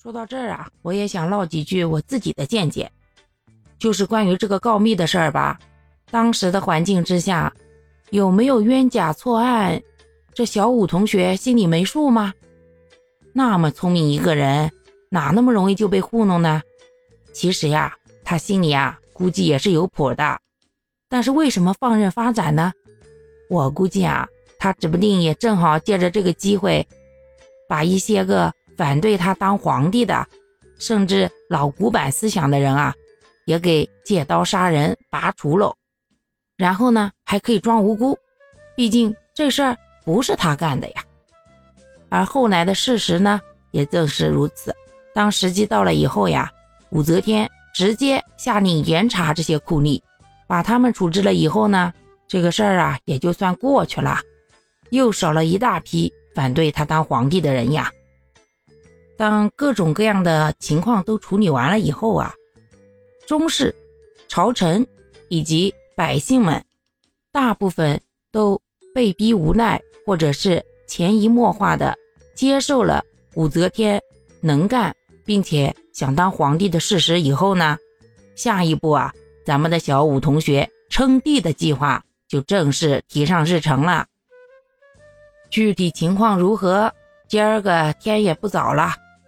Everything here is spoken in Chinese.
说到这儿啊，我也想唠几句我自己的见解，就是关于这个告密的事儿吧。当时的环境之下，有没有冤假错案，这小五同学心里没数吗？那么聪明一个人，哪那么容易就被糊弄呢？其实呀，他心里啊，估计也是有谱的。但是为什么放任发展呢？我估计啊，他指不定也正好借着这个机会，把一些个。反对他当皇帝的，甚至老古板思想的人啊，也给借刀杀人拔除了。然后呢，还可以装无辜，毕竟这事儿不是他干的呀。而后来的事实呢，也正是如此。当时机到了以后呀，武则天直接下令严查这些酷吏，把他们处置了以后呢，这个事儿啊也就算过去了，又少了一大批反对他当皇帝的人呀。当各种各样的情况都处理完了以后啊，中士、朝臣以及百姓们，大部分都被逼无奈，或者是潜移默化的接受了武则天能干，并且想当皇帝的事实以后呢，下一步啊，咱们的小武同学称帝的计划就正式提上日程了。具体情况如何？今儿个天也不早了。